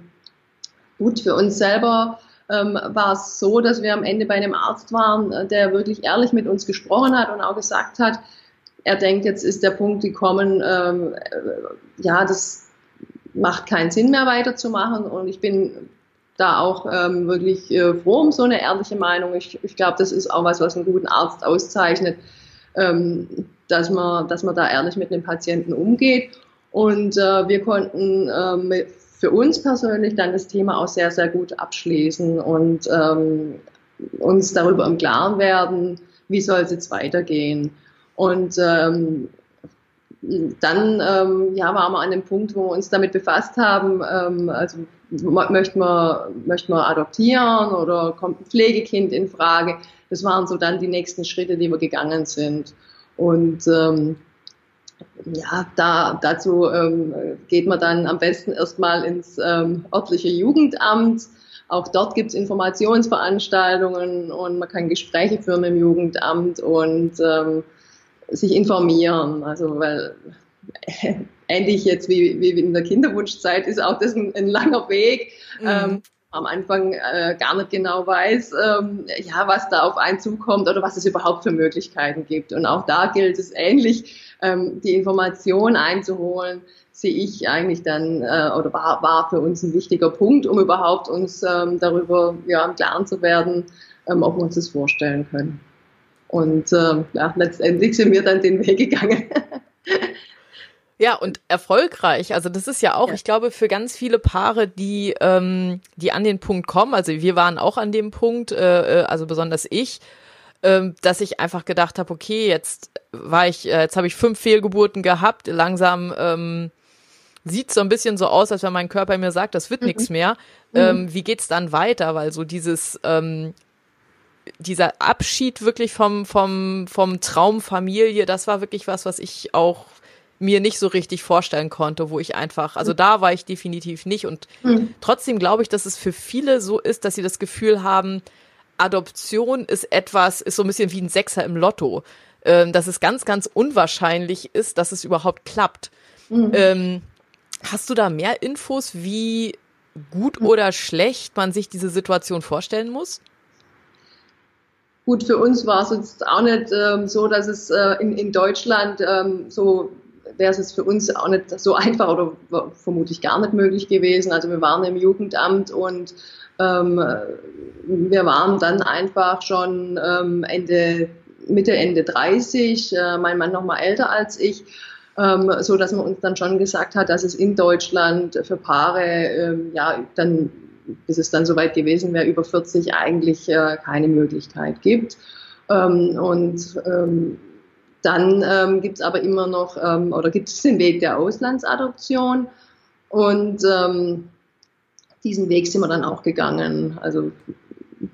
S2: gut, für uns selber ähm, war es so, dass wir am Ende bei einem Arzt waren, äh, der wirklich ehrlich mit uns gesprochen hat und auch gesagt hat, er denkt, jetzt ist der Punkt gekommen, ähm, äh, ja, das macht keinen Sinn mehr weiterzumachen und ich bin da auch ähm, wirklich äh, froh um so eine ehrliche Meinung. Ich, ich glaube, das ist auch was, was einen guten Arzt auszeichnet, ähm, dass, man, dass man da ehrlich mit dem Patienten umgeht. Und äh, wir konnten äh, für uns persönlich dann das Thema auch sehr, sehr gut abschließen und ähm, uns darüber im Klaren werden, wie soll es jetzt weitergehen. Und ähm, dann ähm, ja, waren wir an dem Punkt, wo wir uns damit befasst haben, ähm, also möchten wir, möchten wir adoptieren oder kommt ein Pflegekind in Frage. Das waren so dann die nächsten Schritte, die wir gegangen sind. Und ähm, ja, da, dazu ähm, geht man dann am besten erstmal ins ähm, örtliche Jugendamt. Auch dort gibt es Informationsveranstaltungen und man kann Gespräche führen im Jugendamt und ähm, sich informieren. Also weil äh, ähnlich jetzt wie, wie in der Kinderwunschzeit ist auch das ein, ein langer Weg. Mhm. Ähm, am Anfang äh, gar nicht genau weiß, ähm, ja, was da auf einen zukommt oder was es überhaupt für Möglichkeiten gibt. Und auch da gilt es ähnlich, ähm, die Information einzuholen, sehe ich eigentlich dann äh, oder war, war für uns ein wichtiger Punkt, um überhaupt uns ähm, darüber ja, im Klaren zu werden, ähm, ob wir uns das vorstellen können. Und äh, ja, letztendlich sind wir dann den Weg gegangen.
S1: Ja, und erfolgreich. Also das ist ja auch, ja. ich glaube, für ganz viele Paare, die, ähm, die an den Punkt kommen, also wir waren auch an dem Punkt, äh, äh also besonders ich, ähm, dass ich einfach gedacht habe, okay, jetzt war ich, äh, jetzt habe ich fünf Fehlgeburten gehabt, langsam ähm, sieht so ein bisschen so aus, als wenn mein Körper mir sagt, das wird mhm. nichts mehr. Mhm. Ähm, wie geht's dann weiter? Weil so dieses ähm, dieser Abschied wirklich vom vom vom Traumfamilie, das war wirklich was, was ich auch mir nicht so richtig vorstellen konnte, wo ich einfach, also da war ich definitiv nicht und mhm. trotzdem glaube ich, dass es für viele so ist, dass sie das Gefühl haben, Adoption ist etwas, ist so ein bisschen wie ein Sechser im Lotto, ähm, dass es ganz, ganz unwahrscheinlich ist, dass es überhaupt klappt. Mhm. Ähm, hast du da mehr Infos, wie gut mhm. oder schlecht man sich diese Situation vorstellen muss?
S2: Gut, für uns war es jetzt auch nicht ähm, so, dass es äh, in, in Deutschland ähm, so wäre es für uns auch nicht so einfach oder vermutlich gar nicht möglich gewesen. Also wir waren im Jugendamt und ähm, wir waren dann einfach schon ähm, Ende, Mitte, Ende 30, äh, mein Mann noch mal älter als ich, ähm, so dass man uns dann schon gesagt hat, dass es in Deutschland für Paare, ähm, ja, dann, bis es dann soweit gewesen wäre, über 40 eigentlich äh, keine Möglichkeit gibt. Ähm, und ähm, dann ähm, gibt es aber immer noch, ähm, oder gibt es den Weg der Auslandsadoption. Und ähm, diesen Weg sind wir dann auch gegangen. Also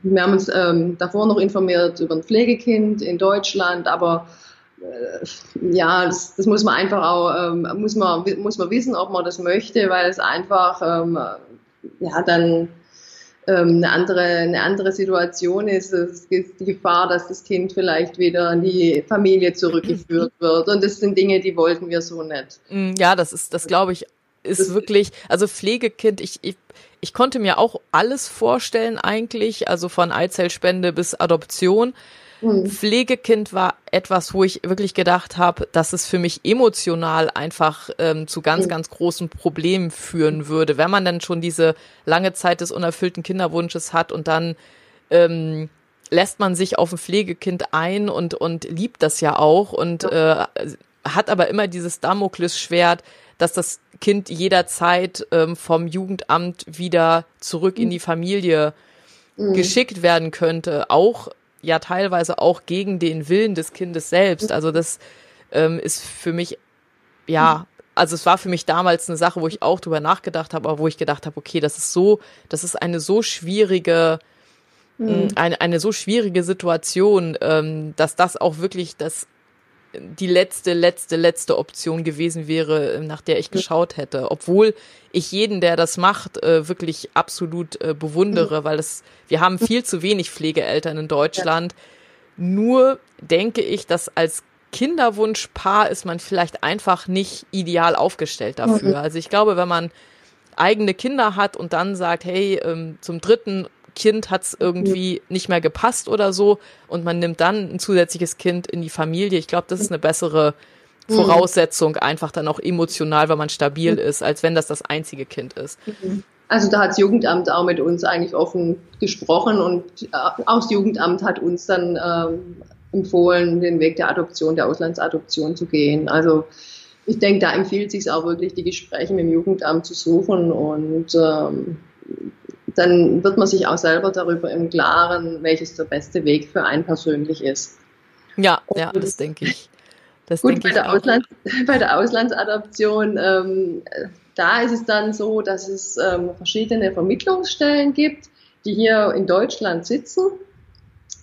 S2: wir haben uns ähm, davor noch informiert über ein Pflegekind in Deutschland, aber äh, ja, das, das, muss man einfach auch, ähm, muss, man, muss man wissen, ob man das möchte, weil es einfach ähm, ja dann ähm, eine, andere, eine andere Situation ist. Es gibt die Gefahr, dass das Kind vielleicht wieder in die Familie zurückgeführt wird. Und das sind Dinge, die wollten wir so nicht.
S1: Mm, ja, das ist, das glaube ich, ist das wirklich, also Pflegekind, ich, ich, ich konnte mir auch alles vorstellen eigentlich, also von Eizellspende bis Adoption. Mhm. Pflegekind war etwas, wo ich wirklich gedacht habe, dass es für mich emotional einfach ähm, zu ganz, mhm. ganz großen Problemen führen würde, wenn man dann schon diese lange Zeit des unerfüllten Kinderwunsches hat und dann ähm, lässt man sich auf ein Pflegekind ein und, und liebt das ja auch und ja. äh, hat aber immer dieses Damoklesschwert, dass das Kind jederzeit ähm, vom Jugendamt wieder zurück in mhm. die Familie mhm. geschickt werden könnte, auch ja teilweise auch gegen den Willen des Kindes selbst. Also das ähm, ist für mich ja also es war für mich damals eine Sache, wo ich auch drüber nachgedacht habe, aber wo ich gedacht habe, okay, das ist so, das ist eine so schwierige, mhm. eine, eine so schwierige Situation, ähm, dass das auch wirklich das die letzte, letzte, letzte Option gewesen wäre, nach der ich geschaut hätte. Obwohl ich jeden, der das macht, äh, wirklich absolut äh, bewundere, weil es, wir haben viel zu wenig Pflegeeltern in Deutschland. Nur denke ich, dass als Kinderwunschpaar ist man vielleicht einfach nicht ideal aufgestellt dafür. Mhm. Also ich glaube, wenn man eigene Kinder hat und dann sagt, hey, ähm, zum dritten Kind hat es irgendwie nicht mehr gepasst oder so und man nimmt dann ein zusätzliches Kind in die Familie. Ich glaube, das ist eine bessere mhm. Voraussetzung, einfach dann auch emotional, weil man stabil ist, als wenn das das einzige Kind ist.
S2: Mhm. Also da hat das Jugendamt auch mit uns eigentlich offen gesprochen und äh, auch das Jugendamt hat uns dann ähm, empfohlen, den Weg der Adoption, der Auslandsadoption zu gehen. Also ich denke, da empfiehlt sich auch wirklich, die Gespräche mit dem Jugendamt zu suchen und ähm, dann wird man sich auch selber darüber im Klaren, welches der beste Weg für einen persönlich ist.
S1: Ja, Und ja, das denke ich.
S2: Das gut, bei, der Ausland, bei der Auslandsadoption, ähm, da ist es dann so, dass es ähm, verschiedene Vermittlungsstellen gibt, die hier in Deutschland sitzen.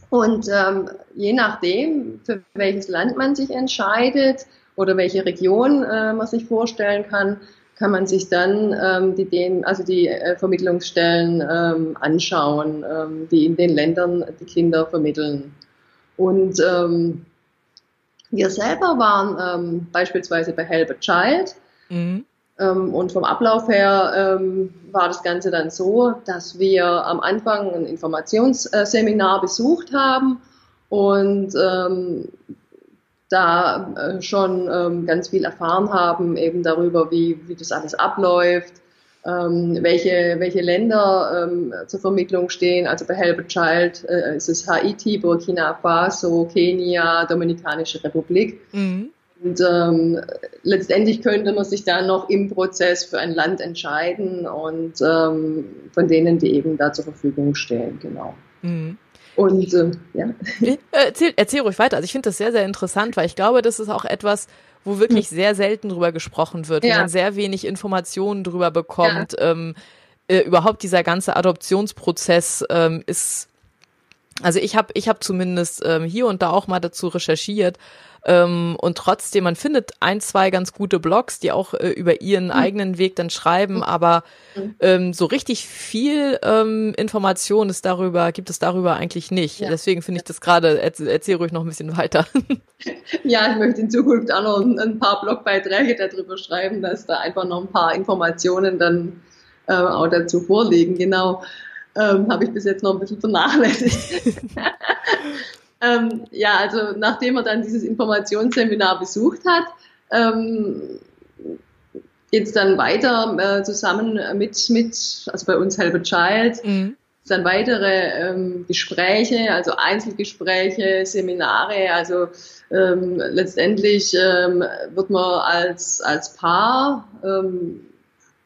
S2: Und ähm, je nachdem, für welches Land man sich entscheidet oder welche Region äh, man sich vorstellen kann, kann man sich dann ähm, die, den, also die äh, Vermittlungsstellen ähm, anschauen, ähm, die in den Ländern die Kinder vermitteln. Und ähm, wir selber waren ähm, beispielsweise bei Help a Child. Mhm. Ähm, und vom Ablauf her ähm, war das Ganze dann so, dass wir am Anfang ein Informationsseminar besucht haben und ähm, da äh, schon ähm, ganz viel erfahren haben, eben darüber, wie, wie das alles abläuft, ähm, welche, welche Länder ähm, zur Vermittlung stehen. Also bei Help a Child äh, ist es Haiti, Burkina Faso, Kenia, Dominikanische Republik. Mhm. Und ähm, letztendlich könnte man sich dann noch im Prozess für ein Land entscheiden und ähm, von denen, die eben da zur Verfügung stehen, genau. Mhm. Und äh, ja.
S1: Äh, erzähl, erzähl ruhig weiter. Also ich finde das sehr, sehr interessant, weil ich glaube, das ist auch etwas, wo wirklich hm. sehr selten drüber gesprochen wird, ja. wo man sehr wenig Informationen drüber bekommt. Ja. Ähm, äh, überhaupt dieser ganze Adoptionsprozess ähm, ist also ich habe ich hab zumindest ähm, hier und da auch mal dazu recherchiert ähm, und trotzdem, man findet ein, zwei ganz gute Blogs, die auch äh, über ihren mhm. eigenen Weg dann schreiben, mhm. aber mhm. ähm, so richtig viel ähm, Information ist darüber, gibt es darüber eigentlich nicht. Ja. Deswegen finde ich das gerade, erzähl, erzähl ruhig noch ein bisschen weiter.
S2: Ja, ich möchte in Zukunft auch noch ein, ein paar Blogbeiträge darüber schreiben, dass da einfach noch ein paar Informationen dann äh, auch dazu vorliegen, genau. Ähm, Habe ich bis jetzt noch ein bisschen vernachlässigt. Ähm, ja, also nachdem er dann dieses Informationsseminar besucht hat, ähm, geht es dann weiter äh, zusammen mit, mit, also bei uns Help a Child, mhm. dann weitere ähm, Gespräche, also Einzelgespräche, Seminare, also ähm, letztendlich ähm, wird man als, als Paar ähm,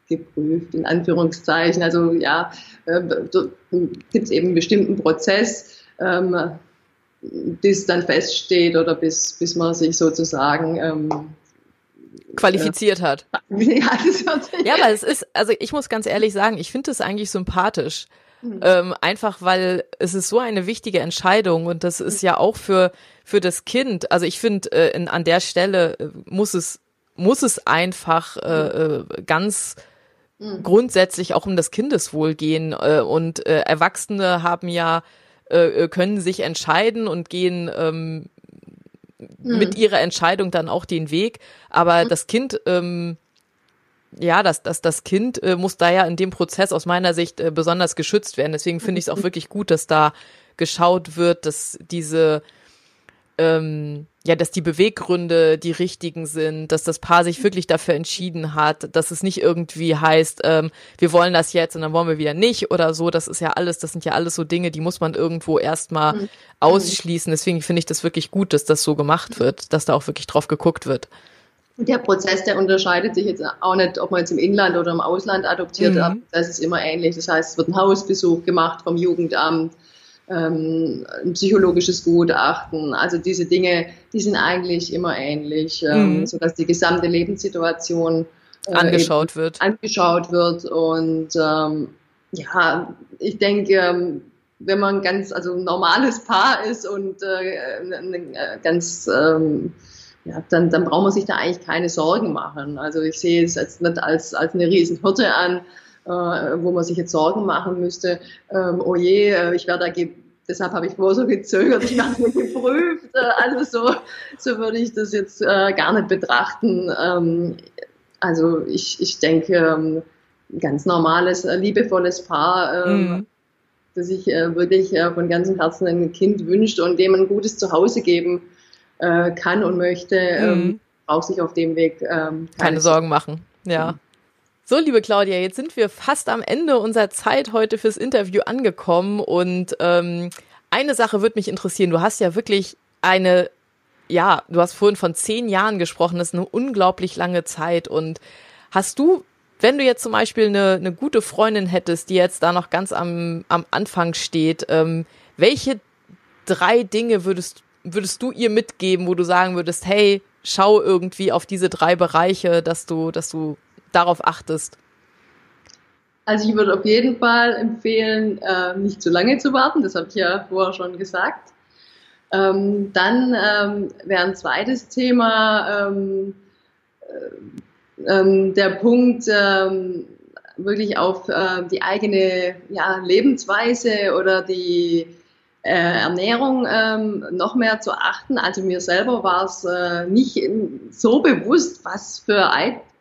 S2: geprüft, in Anführungszeichen. Also ja, äh, gibt es eben einen bestimmten Prozess, ähm, bis dann feststeht oder bis, bis man sich sozusagen ähm,
S1: qualifiziert äh, hat. Ja, das ja, aber es ist, also ich muss ganz ehrlich sagen, ich finde es eigentlich sympathisch. Mhm. Ähm, einfach weil es ist so eine wichtige Entscheidung und das ist ja auch für für das Kind. Also ich finde äh, an der Stelle äh, muss es muss es einfach äh, äh, ganz mhm. grundsätzlich auch um das Kindeswohl gehen äh, und äh, Erwachsene haben ja äh, äh, können sich entscheiden und gehen ähm, mhm. mit ihrer Entscheidung dann auch den Weg. Aber mhm. das Kind, ähm, ja, das, das, das Kind äh, muss da ja in dem Prozess aus meiner Sicht äh, besonders geschützt werden. Deswegen finde ich es auch wirklich gut, dass da geschaut wird, dass diese ähm, ja, dass die Beweggründe die richtigen sind, dass das Paar sich wirklich dafür entschieden hat, dass es nicht irgendwie heißt, ähm, wir wollen das jetzt und dann wollen wir wieder nicht oder so. Das ist ja alles, das sind ja alles so Dinge, die muss man irgendwo erstmal mhm. ausschließen. Deswegen finde ich das wirklich gut, dass das so gemacht wird, dass da auch wirklich drauf geguckt wird.
S2: Der Prozess, der unterscheidet sich jetzt auch nicht, ob man jetzt im Inland oder im Ausland adoptiert. Mhm. Das ist immer ähnlich. Das heißt, es wird ein Hausbesuch gemacht vom Jugendamt ähm, ein psychologisches Gutachten. Also diese Dinge, die sind eigentlich immer ähnlich, ähm, mhm. sodass die gesamte Lebenssituation
S1: äh, angeschaut wird.
S2: Angeschaut wird und ähm, ja, ich denke, ähm, wenn man ganz, also ein normales Paar ist und äh, ganz, ähm, ja, dann, dann braucht man sich da eigentlich keine Sorgen machen. Also ich sehe es jetzt nicht als, als eine Riesenhürde an, äh, wo man sich jetzt Sorgen machen müsste, ähm, oh je, äh, ich werde da deshalb habe ich vorher so gezögert, ich werde nicht geprüft. Äh, also so, so würde ich das jetzt äh, gar nicht betrachten. Ähm, also ich, ich denke, ähm, ganz normales, äh, liebevolles Paar, ähm, mhm. das sich äh, wirklich äh, von ganzem Herzen ein Kind wünscht und dem ein gutes Zuhause geben äh, kann und möchte, ähm, mhm. braucht sich auf dem Weg
S1: ähm, keine, keine Sorgen machen. Ja. So, liebe Claudia, jetzt sind wir fast am Ende unserer Zeit heute fürs Interview angekommen. Und ähm, eine Sache würde mich interessieren. Du hast ja wirklich eine, ja, du hast vorhin von zehn Jahren gesprochen, das ist eine unglaublich lange Zeit. Und hast du, wenn du jetzt zum Beispiel eine, eine gute Freundin hättest, die jetzt da noch ganz am, am Anfang steht, ähm, welche drei Dinge würdest, würdest du ihr mitgeben, wo du sagen würdest, hey, schau irgendwie auf diese drei Bereiche, dass du, dass du darauf achtest?
S2: Also ich würde auf jeden Fall empfehlen, äh, nicht zu lange zu warten, das habe ich ja vorher schon gesagt. Ähm, dann ähm, wäre ein zweites Thema ähm, äh, ähm, der Punkt, ähm, wirklich auf äh, die eigene ja, Lebensweise oder die äh, Ernährung ähm, noch mehr zu achten. Also mir selber war es äh, nicht so bewusst, was für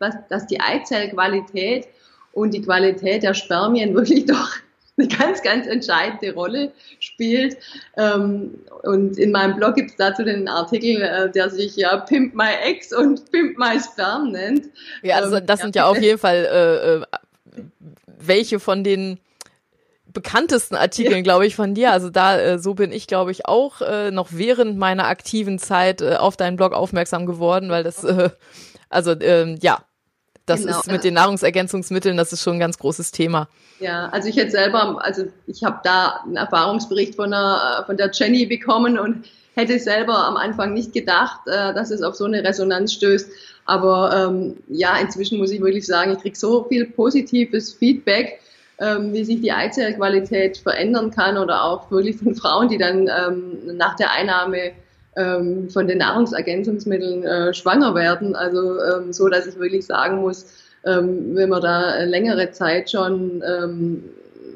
S2: was, dass die Eizellqualität und die Qualität der Spermien wirklich doch eine ganz, ganz entscheidende Rolle spielt. Ähm, und in meinem Blog gibt es dazu den Artikel, äh, der sich ja Pimp My Eggs und Pimp My Sperm nennt.
S1: Ja, also ähm, das sind ja, auf jeden Fall äh, äh, welche von den bekanntesten Artikeln, glaube ich, von dir. Also da, äh, so bin ich, glaube ich, auch äh, noch während meiner aktiven Zeit äh, auf deinen Blog aufmerksam geworden, weil das, äh, also ähm, ja, das genau. ist mit den Nahrungsergänzungsmitteln, das ist schon ein ganz großes Thema.
S2: Ja, also ich hätte selber, also ich habe da einen Erfahrungsbericht von der, von der Jenny bekommen und hätte selber am Anfang nicht gedacht, äh, dass es auf so eine Resonanz stößt. Aber ähm, ja, inzwischen muss ich wirklich sagen, ich kriege so viel positives Feedback ähm, wie sich die Eizellqualität verändern kann oder auch wirklich von Frauen, die dann ähm, nach der Einnahme ähm, von den Nahrungsergänzungsmitteln äh, schwanger werden. Also ähm, so, dass ich wirklich sagen muss, ähm, wenn man da längere Zeit schon ähm,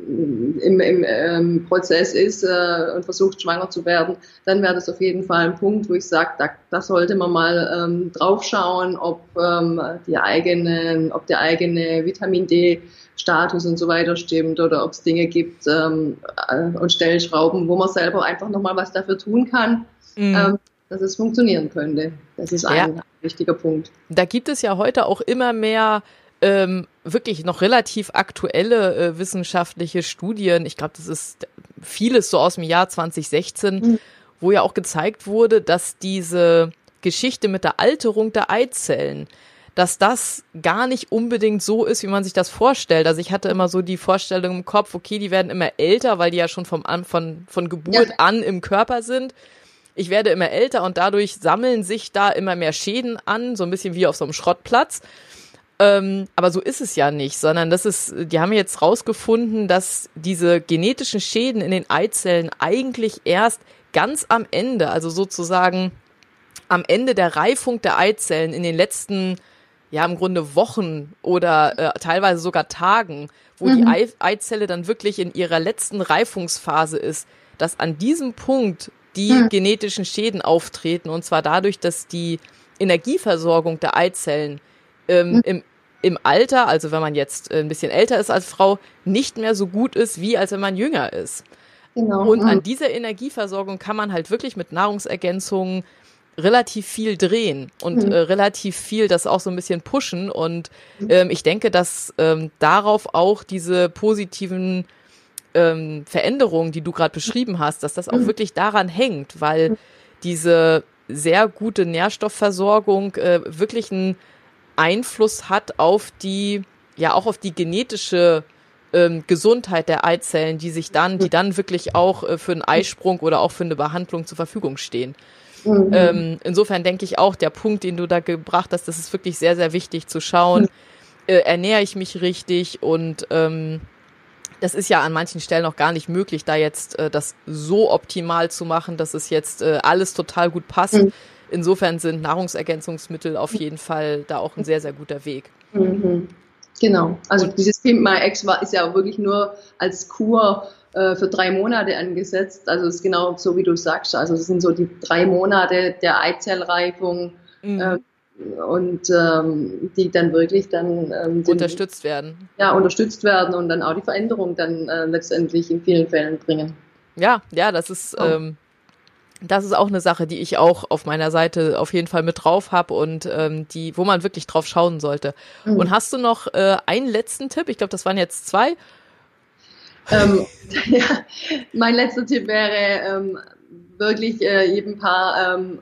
S2: im, im ähm, Prozess ist äh, und versucht schwanger zu werden, dann wäre das auf jeden Fall ein Punkt, wo ich sage, da, da sollte man mal ähm, draufschauen, ob ähm, die eigenen, ob der eigene Vitamin D Status und so weiter stimmt oder ob es Dinge gibt ähm, äh, und Stellschrauben, wo man selber einfach nochmal was dafür tun kann, mhm. ähm, dass es funktionieren könnte. Das ist ein ja. wichtiger Punkt.
S1: Da gibt es ja heute auch immer mehr ähm, wirklich noch relativ aktuelle äh, wissenschaftliche Studien. Ich glaube, das ist vieles so aus dem Jahr 2016, mhm. wo ja auch gezeigt wurde, dass diese Geschichte mit der Alterung der Eizellen, dass das gar nicht unbedingt so ist, wie man sich das vorstellt. Also ich hatte immer so die Vorstellung im Kopf, okay, die werden immer älter, weil die ja schon vom an, von, von Geburt ja. an im Körper sind. Ich werde immer älter und dadurch sammeln sich da immer mehr Schäden an, so ein bisschen wie auf so einem Schrottplatz. Ähm, aber so ist es ja nicht, sondern das ist, die haben jetzt rausgefunden, dass diese genetischen Schäden in den Eizellen eigentlich erst ganz am Ende, also sozusagen am Ende der Reifung der Eizellen in den letzten ja im Grunde Wochen oder äh, teilweise sogar Tagen, wo mhm. die Ei Eizelle dann wirklich in ihrer letzten Reifungsphase ist, dass an diesem Punkt die mhm. genetischen Schäden auftreten und zwar dadurch, dass die Energieversorgung der Eizellen ähm, mhm. im, im Alter, also wenn man jetzt ein bisschen älter ist als Frau, nicht mehr so gut ist, wie als wenn man jünger ist. Genau. Und an mhm. dieser Energieversorgung kann man halt wirklich mit Nahrungsergänzungen relativ viel drehen und mhm. äh, relativ viel das auch so ein bisschen pushen. Und mhm. ähm, ich denke, dass ähm, darauf auch diese positiven ähm, Veränderungen, die du gerade beschrieben hast, dass das auch mhm. wirklich daran hängt, weil mhm. diese sehr gute Nährstoffversorgung äh, wirklich einen Einfluss hat auf die, ja auch auf die genetische ähm, Gesundheit der Eizellen, die sich dann, die dann wirklich auch äh, für einen Eisprung oder auch für eine Behandlung zur Verfügung stehen. Mhm. Ähm, insofern denke ich auch, der Punkt, den du da gebracht hast, das ist wirklich sehr, sehr wichtig zu schauen, äh, ernähre ich mich richtig und ähm, das ist ja an manchen Stellen auch gar nicht möglich, da jetzt äh, das so optimal zu machen, dass es jetzt äh, alles total gut passt. Mhm. Insofern sind Nahrungsergänzungsmittel auf jeden Fall da auch ein sehr, sehr guter Weg. Mhm.
S2: Genau. Also dieses Pimp My Ex war, ist ja auch wirklich nur als Kur äh, für drei Monate angesetzt. Also es ist genau so, wie du sagst. Also es sind so die drei Monate der Eizellreifung. Mhm. Und ähm, die dann wirklich dann
S1: ähm, unterstützt werden.
S2: Ja, unterstützt werden und dann auch die Veränderung dann äh, letztendlich in vielen Fällen bringen.
S1: Ja, ja, das ist oh. ähm, das ist auch eine Sache, die ich auch auf meiner Seite auf jeden Fall mit drauf habe und ähm, die, wo man wirklich drauf schauen sollte. Mhm. Und hast du noch äh, einen letzten Tipp? Ich glaube, das waren jetzt zwei.
S2: Ähm, ja, mein letzter Tipp wäre ähm, wirklich äh, jedem Paar ähm,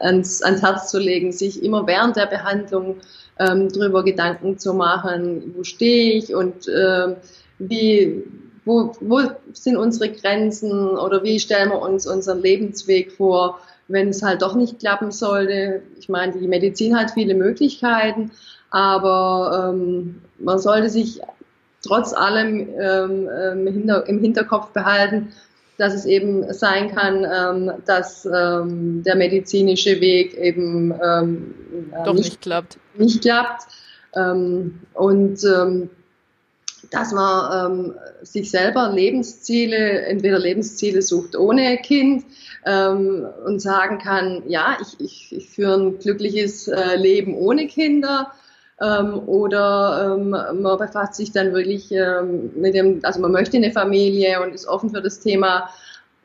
S2: ans, ans Herz zu legen, sich immer während der Behandlung ähm, darüber Gedanken zu machen, wo stehe ich und äh, wie wo, wo sind unsere Grenzen oder wie stellen wir uns unseren Lebensweg vor, wenn es halt doch nicht klappen sollte. Ich meine, die Medizin hat viele Möglichkeiten, aber ähm, man sollte sich trotz allem ähm, ähm im Hinterkopf behalten, dass es eben sein kann, ähm, dass ähm, der medizinische Weg eben ähm,
S1: doch nicht, nicht, klappt.
S2: Nicht klappt. Ähm, und ähm, dass man ähm, sich selber Lebensziele, entweder Lebensziele sucht ohne Kind und sagen kann, ja, ich, ich, ich führe ein glückliches äh, Leben ohne Kinder. Ähm, oder ähm, man befasst sich dann wirklich ähm, mit dem, also man möchte eine Familie und ist offen für das Thema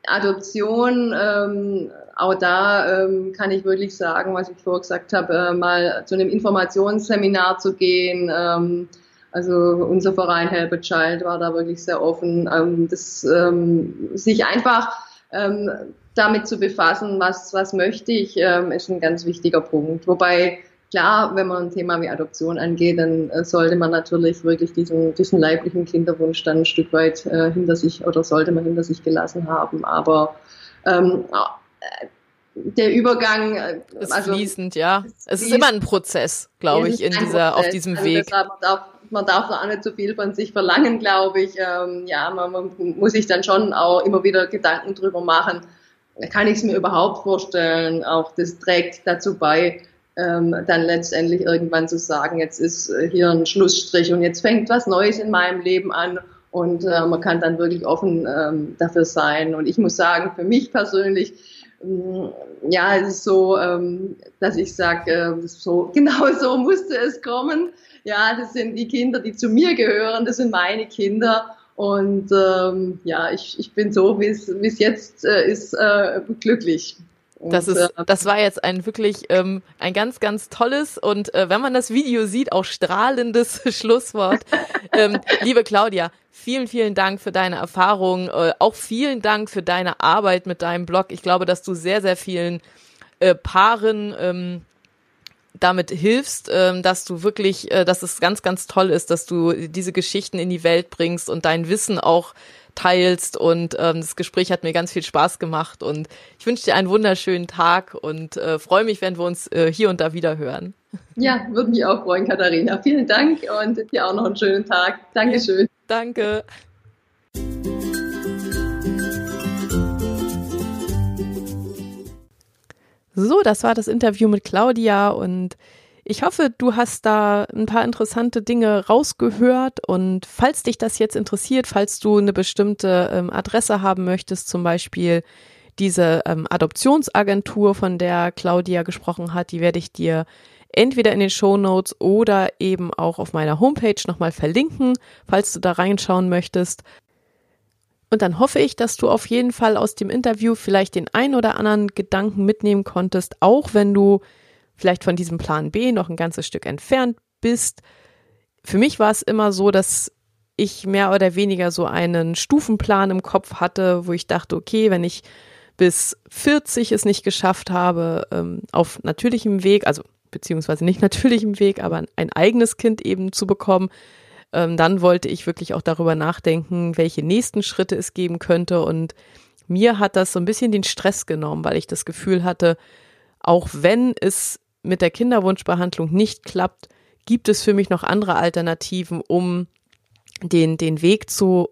S2: Adoption. Ähm, auch da ähm, kann ich wirklich sagen, was ich vorher gesagt habe, äh, mal zu einem Informationsseminar zu gehen. Ähm, also unser Verein Help a Child war da wirklich sehr offen, ähm, das, ähm, sich einfach ähm, damit zu befassen, was, was möchte ich, ähm, ist ein ganz wichtiger Punkt. Wobei klar, wenn man ein Thema wie Adoption angeht, dann äh, sollte man natürlich wirklich diesen, diesen leiblichen Kinderwunsch dann ein Stück weit äh, hinter sich oder sollte man hinter sich gelassen haben. Aber ähm, äh, der Übergang
S1: äh, ist also, fließend, ja. Es ist immer ein Prozess, glaube ich, in dieser, Prozess. auf diesem also Weg.
S2: Darf man darf da auch nicht zu viel von sich verlangen, glaube ich. Ähm, ja, man, man, muss sich dann schon auch immer wieder Gedanken drüber machen. Kann ich es mir überhaupt vorstellen? Auch das trägt dazu bei, ähm, dann letztendlich irgendwann zu sagen, jetzt ist äh, hier ein Schlussstrich und jetzt fängt was Neues in meinem Leben an und äh, man kann dann wirklich offen ähm, dafür sein. Und ich muss sagen, für mich persönlich, ähm, ja, es ist so, ähm, dass ich sage, äh, so, genau so musste es kommen ja, das sind die Kinder, die zu mir gehören, das sind meine Kinder. Und ähm, ja, ich, ich bin so, wie es jetzt äh, ist, äh, glücklich.
S1: Das ist, äh, das war jetzt ein wirklich ähm, ein ganz, ganz tolles und äh, wenn man das Video sieht, auch strahlendes Schlusswort. ähm, liebe Claudia, vielen, vielen Dank für deine Erfahrung, äh, auch vielen Dank für deine Arbeit mit deinem Blog. Ich glaube, dass du sehr, sehr vielen äh, Paaren ähm, damit hilfst, ähm, dass du wirklich, äh, dass es ganz, ganz toll ist, dass du diese Geschichten in die Welt bringst und dein Wissen auch teilst. Und ähm, das Gespräch hat mir ganz viel Spaß gemacht. Und ich wünsche dir einen wunderschönen Tag und äh, freue mich, wenn wir uns äh, hier und da wieder hören.
S2: Ja, würde mich auch freuen, Katharina. Vielen Dank und dir auch noch einen schönen Tag. Dankeschön.
S1: Danke. So, das war das Interview mit Claudia und ich hoffe, du hast da ein paar interessante Dinge rausgehört und falls dich das jetzt interessiert, falls du eine bestimmte ähm, Adresse haben möchtest, zum Beispiel diese ähm, Adoptionsagentur, von der Claudia gesprochen hat, die werde ich dir entweder in den Show Notes oder eben auch auf meiner Homepage nochmal verlinken, falls du da reinschauen möchtest. Und dann hoffe ich, dass du auf jeden Fall aus dem Interview vielleicht den ein oder anderen Gedanken mitnehmen konntest, auch wenn du vielleicht von diesem Plan B noch ein ganzes Stück entfernt bist. Für mich war es immer so, dass ich mehr oder weniger so einen Stufenplan im Kopf hatte, wo ich dachte, okay, wenn ich bis 40 es nicht geschafft habe, ähm, auf natürlichem Weg, also beziehungsweise nicht natürlichem Weg, aber ein eigenes Kind eben zu bekommen, ähm, dann wollte ich wirklich auch darüber nachdenken, welche nächsten Schritte es geben könnte. Und mir hat das so ein bisschen den Stress genommen, weil ich das Gefühl hatte, auch wenn es mit der Kinderwunschbehandlung nicht klappt, gibt es für mich noch andere Alternativen, um den, den Weg zu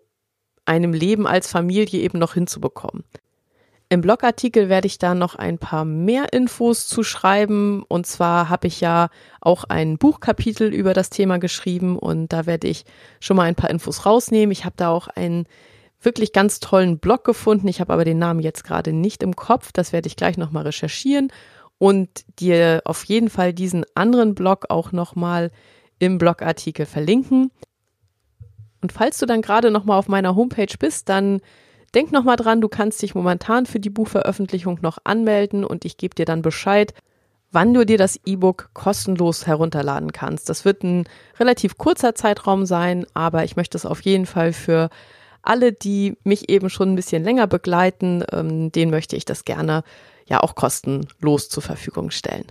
S1: einem Leben als Familie eben noch hinzubekommen. Im Blogartikel werde ich da noch ein paar mehr Infos zu schreiben. Und zwar habe ich ja auch ein Buchkapitel über das Thema geschrieben und da werde ich schon mal ein paar Infos rausnehmen. Ich habe da auch einen wirklich ganz tollen Blog gefunden. Ich habe aber den Namen jetzt gerade nicht im Kopf. Das werde ich gleich nochmal recherchieren und dir auf jeden Fall diesen anderen Blog auch nochmal im Blogartikel verlinken. Und falls du dann gerade nochmal auf meiner Homepage bist, dann denk nochmal dran, du kannst dich momentan für die Buchveröffentlichung noch anmelden und ich gebe dir dann Bescheid, wann du dir das E-Book kostenlos herunterladen kannst. Das wird ein relativ kurzer Zeitraum sein, aber ich möchte es auf jeden Fall für alle, die mich eben schon ein bisschen länger begleiten, ähm, denen möchte ich das gerne ja auch kostenlos zur Verfügung stellen.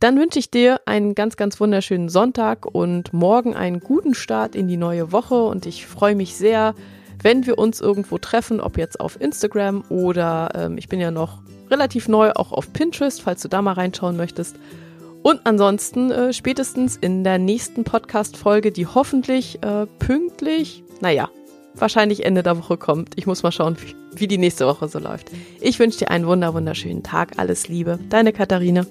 S1: Dann wünsche ich dir einen ganz, ganz wunderschönen Sonntag und morgen einen guten Start in die neue Woche und ich freue mich sehr, wenn wir uns irgendwo treffen, ob jetzt auf Instagram oder ähm, ich bin ja noch relativ neu auch auf Pinterest, falls du da mal reinschauen möchtest. Und ansonsten äh, spätestens in der nächsten Podcast-Folge, die hoffentlich äh, pünktlich, naja, wahrscheinlich Ende der Woche kommt. Ich muss mal schauen, wie, die nächste Woche so läuft. Ich wünsche dir einen wunder wunderschönen Tag. Alles Liebe. Deine Katharina.